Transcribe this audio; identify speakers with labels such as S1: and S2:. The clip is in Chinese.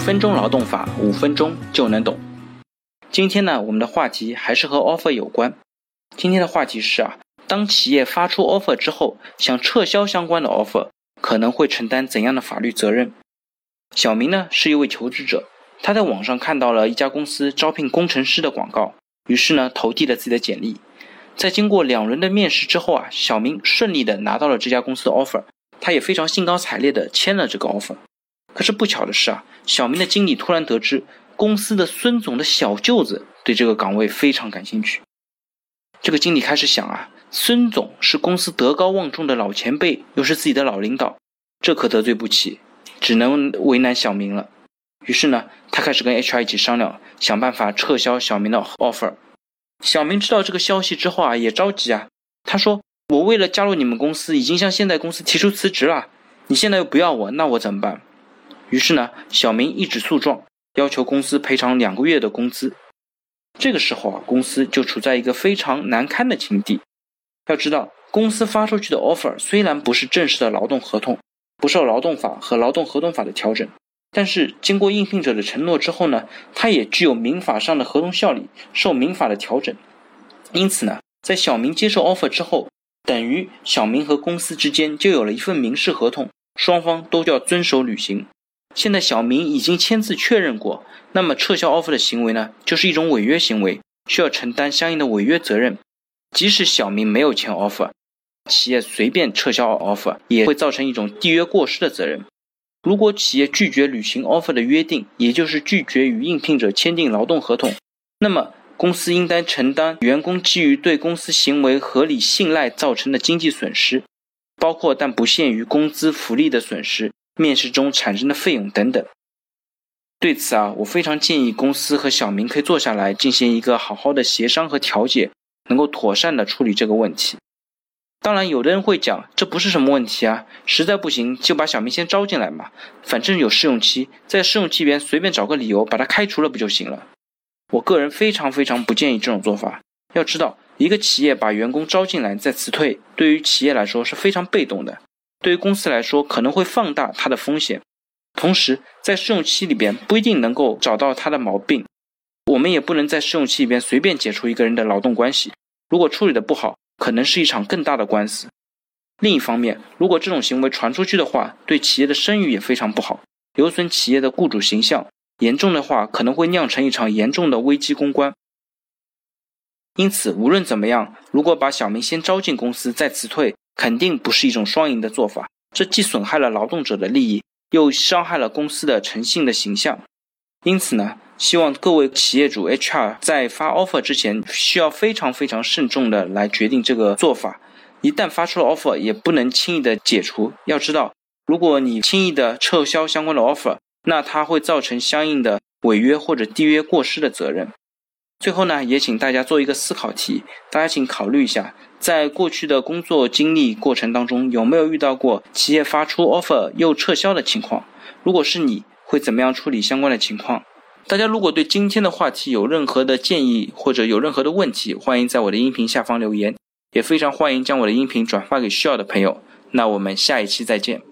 S1: 分钟劳动法，五分钟就能懂。今天呢，我们的话题还是和 offer 有关。今天的话题是啊，当企业发出 offer 之后，想撤销相关的 offer，可能会承担怎样的法律责任？小明呢是一位求职者，他在网上看到了一家公司招聘工程师的广告，于是呢投递了自己的简历。在经过两轮的面试之后啊，小明顺利的拿到了这家公司的 offer，他也非常兴高采烈的签了这个 offer。可是不巧的是啊，小明的经理突然得知公司的孙总的小舅子对这个岗位非常感兴趣。这个经理开始想啊，孙总是公司德高望重的老前辈，又是自己的老领导，这可得罪不起，只能为难小明了。于是呢，他开始跟 HR 一起商量，想办法撤销小明的 offer。小明知道这个消息之后啊，也着急啊。他说：“我为了加入你们公司，已经向现在公司提出辞职了，你现在又不要我，那我怎么办？”于是呢，小明一纸诉状，要求公司赔偿两个月的工资。这个时候啊，公司就处在一个非常难堪的境地。要知道，公司发出去的 offer 虽然不是正式的劳动合同，不受劳动法和劳动合同法的调整，但是经过应聘者的承诺之后呢，它也具有民法上的合同效力，受民法的调整。因此呢，在小明接受 offer 之后，等于小明和公司之间就有了一份民事合同，双方都要遵守履行。现在小明已经签字确认过，那么撤销 offer 的行为呢，就是一种违约行为，需要承担相应的违约责任。即使小明没有签 offer，企业随便撤销 offer 也会造成一种缔约过失的责任。如果企业拒绝履行 offer 的约定，也就是拒绝与应聘者签订劳动合同，那么公司应当承担员工基于对公司行为合理信赖造成的经济损失，包括但不限于工资福利的损失。面试中产生的费用等等。对此啊，我非常建议公司和小明可以坐下来进行一个好好的协商和调解，能够妥善的处理这个问题。当然，有的人会讲这不是什么问题啊，实在不行就把小明先招进来嘛，反正有试用期，在试用期边随便找个理由把他开除了不就行了？我个人非常非常不建议这种做法。要知道，一个企业把员工招进来再辞退，对于企业来说是非常被动的。对于公司来说，可能会放大它的风险，同时在试用期里边不一定能够找到他的毛病，我们也不能在试用期里边随便解除一个人的劳动关系，如果处理的不好，可能是一场更大的官司。另一方面，如果这种行为传出去的话，对企业的声誉也非常不好，有损企业的雇主形象，严重的话可能会酿成一场严重的危机公关。因此，无论怎么样，如果把小明先招进公司再辞退。肯定不是一种双赢的做法，这既损害了劳动者的利益，又伤害了公司的诚信的形象。因此呢，希望各位企业主 HR 在发 offer 之前，需要非常非常慎重的来决定这个做法。一旦发出了 offer，也不能轻易的解除。要知道，如果你轻易的撤销相关的 offer，那它会造成相应的违约或者缔约过失的责任。最后呢，也请大家做一个思考题，大家请考虑一下，在过去的工作经历过程当中，有没有遇到过企业发出 offer 又撤销的情况？如果是你，会怎么样处理相关的情况？大家如果对今天的话题有任何的建议或者有任何的问题，欢迎在我的音频下方留言，也非常欢迎将我的音频转发给需要的朋友。那我们下一期再见。